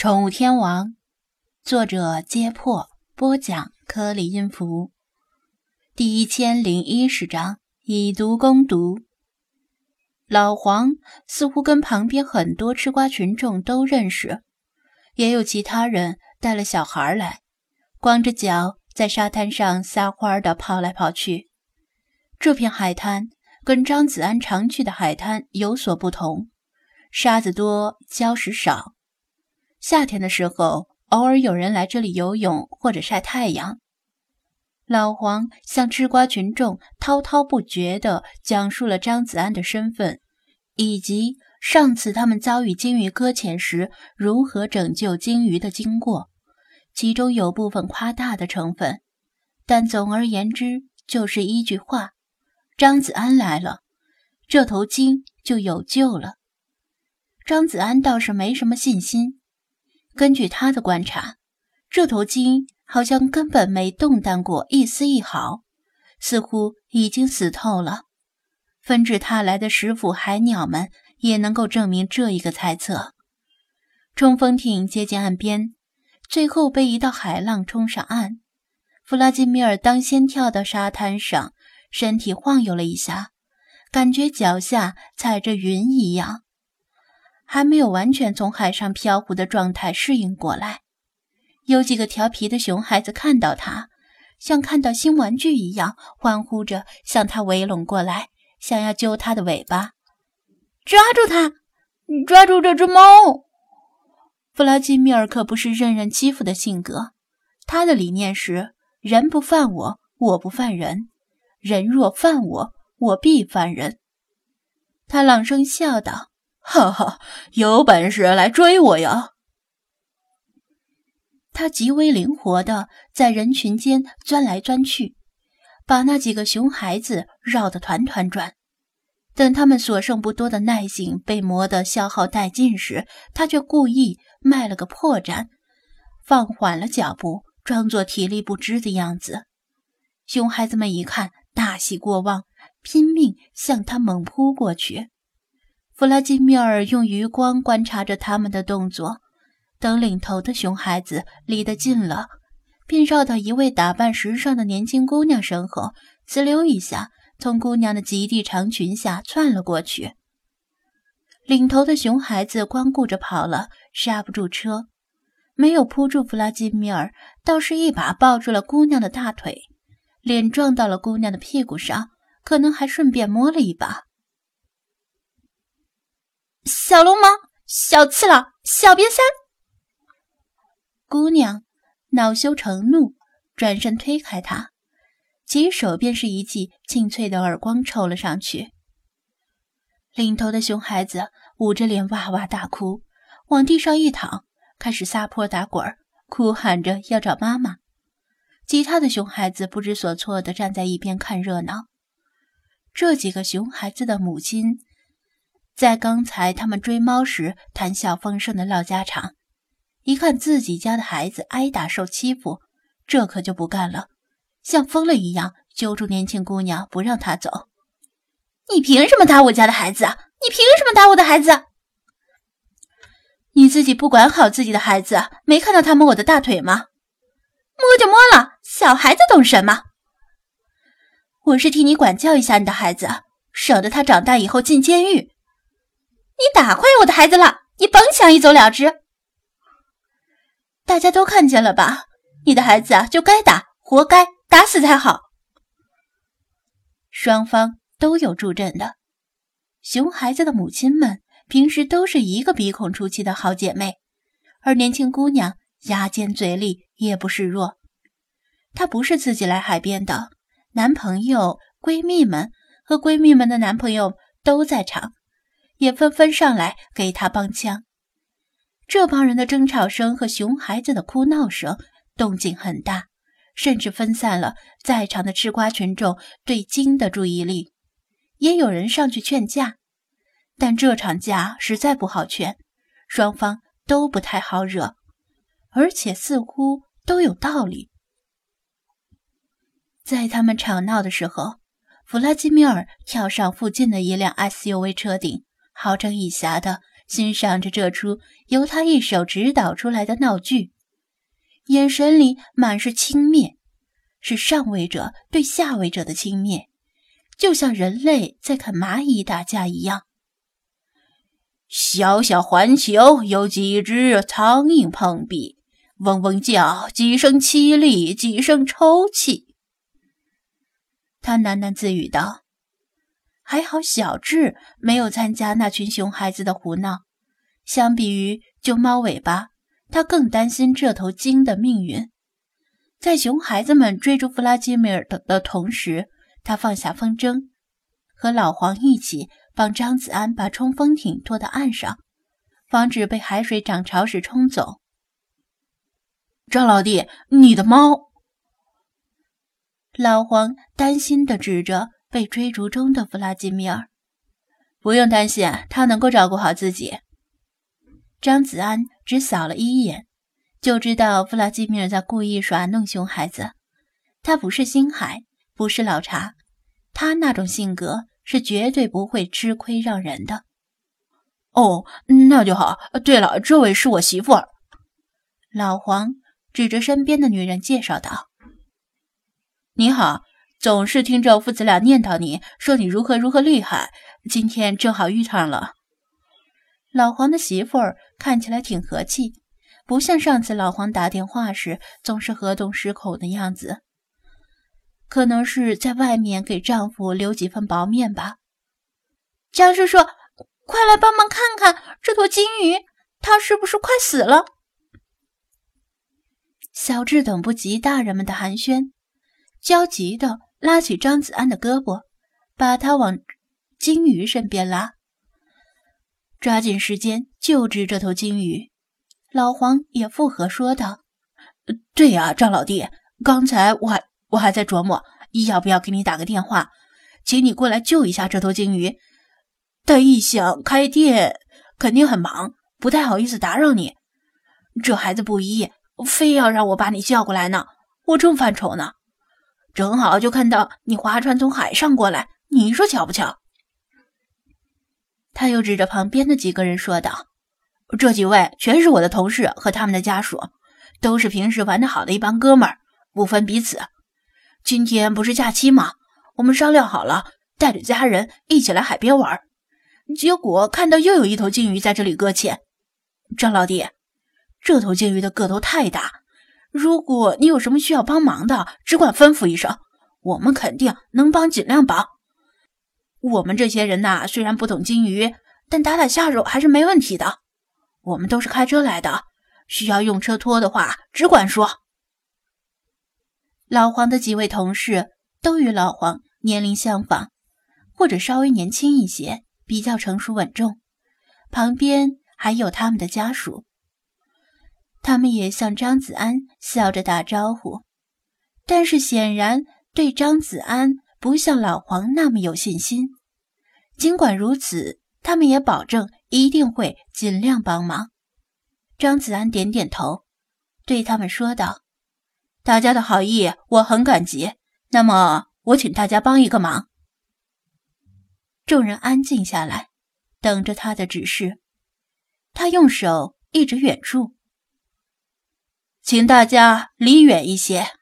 宠物天王，作者：揭破，播讲：颗粒音符，第一千零一十章，以毒攻毒。老黄似乎跟旁边很多吃瓜群众都认识，也有其他人带了小孩来，光着脚在沙滩上撒欢的跑来跑去。这片海滩跟张子安常去的海滩有所不同，沙子多，礁石少。夏天的时候，偶尔有人来这里游泳或者晒太阳。老黄向吃瓜群众滔滔不绝地讲述了张子安的身份，以及上次他们遭遇鲸鱼搁浅时如何拯救鲸鱼的经过，其中有部分夸大的成分，但总而言之就是一句话：张子安来了，这头鲸就有救了。张子安倒是没什么信心。根据他的观察，这头鲸好像根本没动弹过一丝一毫，似乎已经死透了。纷至沓来的食腐海鸟们也能够证明这一个猜测。冲锋艇接近岸边，最后被一道海浪冲上岸。弗拉基米尔当先跳到沙滩上，身体晃悠了一下，感觉脚下踩着云一样。还没有完全从海上漂浮的状态适应过来，有几个调皮的熊孩子看到他，像看到新玩具一样，欢呼着向他围拢过来，想要揪他的尾巴，抓住他，抓住这只猫。弗拉基米尔可不是任人欺负的性格，他的理念是：人不犯我，我不犯人；人若犯我，我必犯人。他朗声笑道。哈哈，有本事来追我呀！他极为灵活的在人群间钻来钻去，把那几个熊孩子绕得团团转。等他们所剩不多的耐性被磨得消耗殆尽时，他却故意卖了个破绽，放缓了脚步，装作体力不支的样子。熊孩子们一看，大喜过望，拼命向他猛扑过去。弗拉基米尔用余光观察着他们的动作，等领头的熊孩子离得近了，便绕到一位打扮时尚的年轻姑娘身后，滋溜一下从姑娘的极地长裙下窜了过去。领头的熊孩子光顾着跑了，刹不住车，没有扑住弗拉基米尔，倒是一把抱住了姑娘的大腿，脸撞到了姑娘的屁股上，可能还顺便摸了一把。小龙猫，小气佬，小瘪三！姑娘恼羞成怒，转身推开他，起手便是一记清脆的耳光抽了上去。领头的熊孩子捂着脸哇哇大哭，往地上一躺，开始撒泼打滚，哭喊着要找妈妈。其他的熊孩子不知所措的站在一边看热闹。这几个熊孩子的母亲。在刚才他们追猫时谈笑风生的唠家常，一看自己家的孩子挨打受欺负，这可就不干了，像疯了一样揪住年轻姑娘不让她走。你凭什么打我家的孩子？你凭什么打我的孩子？你自己不管好自己的孩子，没看到他摸我的大腿吗？摸就摸了，小孩子懂什么？我是替你管教一下你的孩子，省得他长大以后进监狱。你打坏我的孩子了！你甭想一走了之。大家都看见了吧？你的孩子啊，就该打，活该打死才好。双方都有助阵的。熊孩子的母亲们平时都是一个鼻孔出气的好姐妹，而年轻姑娘牙尖嘴利，也不示弱。她不是自己来海边的，男朋友、闺蜜们和闺蜜们的男朋友都在场。也纷纷上来给他帮腔，这帮人的争吵声和熊孩子的哭闹声动静很大，甚至分散了在场的吃瓜群众对金的注意力。也有人上去劝架，但这场架实在不好劝，双方都不太好惹，而且似乎都有道理。在他们吵闹的时候，弗拉基米尔跳上附近的一辆 SUV 车顶。好整以暇的欣赏着这出由他一手指导出来的闹剧，眼神里满是轻蔑，是上位者对下位者的轻蔑，就像人类在看蚂蚁打架一样。小小环球有几只苍蝇碰壁，嗡嗡叫，几声凄厉，几声抽泣。他喃喃自语道：“还好小智没有参加那群熊孩子的胡闹。相比于救猫尾巴，他更担心这头鲸的命运。在熊孩子们追逐弗拉基米尔的的同时，他放下风筝，和老黄一起。”帮张子安把冲锋艇拖到岸上，防止被海水涨潮时冲走。张老弟，你的猫！老黄担心地指着被追逐中的弗拉基米尔：“不用担心，他能够照顾好自己。”张子安只扫了一眼，就知道弗拉基米尔在故意耍弄熊孩子。他不是星海，不是老茶，他那种性格。是绝对不会吃亏让人的。哦，那就好。对了，这位是我媳妇儿。老黄指着身边的女人介绍道：“你好，总是听着父子俩念叨你说你如何如何厉害，今天正好遇上了。”老黄的媳妇儿看起来挺和气，不像上次老黄打电话时总是河东狮口的样子。可能是在外面给丈夫留几分薄面吧。江叔叔，快来帮忙看看这头金鱼，它是不是快死了？小智等不及大人们的寒暄，焦急的拉起张子安的胳膊，把他往金鱼身边拉，抓紧时间救治这头金鱼。老黄也附和说道：“对呀，张老弟，刚才我还……”我还在琢磨要不要给你打个电话，请你过来救一下这头鲸鱼。但一想开店肯定很忙，不太好意思打扰你。这孩子不依，非要让我把你叫过来呢。我正犯愁呢，正好就看到你划船从海上过来，你说巧不巧？他又指着旁边的几个人说道：“这几位全是我的同事和他们的家属，都是平时玩得好的一帮哥们儿，不分彼此。”今天不是假期吗？我们商量好了，带着家人一起来海边玩。结果看到又有一头鲸鱼在这里搁浅。张老弟，这头鲸鱼的个头太大，如果你有什么需要帮忙的，只管吩咐一声，我们肯定能帮，尽量帮。我们这些人呐，虽然不懂金鱼，但打打下手还是没问题的。我们都是开车来的，需要用车拖的话，只管说。老黄的几位同事都与老黄年龄相仿，或者稍微年轻一些，比较成熟稳重。旁边还有他们的家属，他们也向张子安笑着打招呼，但是显然对张子安不像老黄那么有信心。尽管如此，他们也保证一定会尽量帮忙。张子安点点头，对他们说道。大家的好意我很感激，那么我请大家帮一个忙。众人安静下来，等着他的指示。他用手一指远处，请大家离远一些。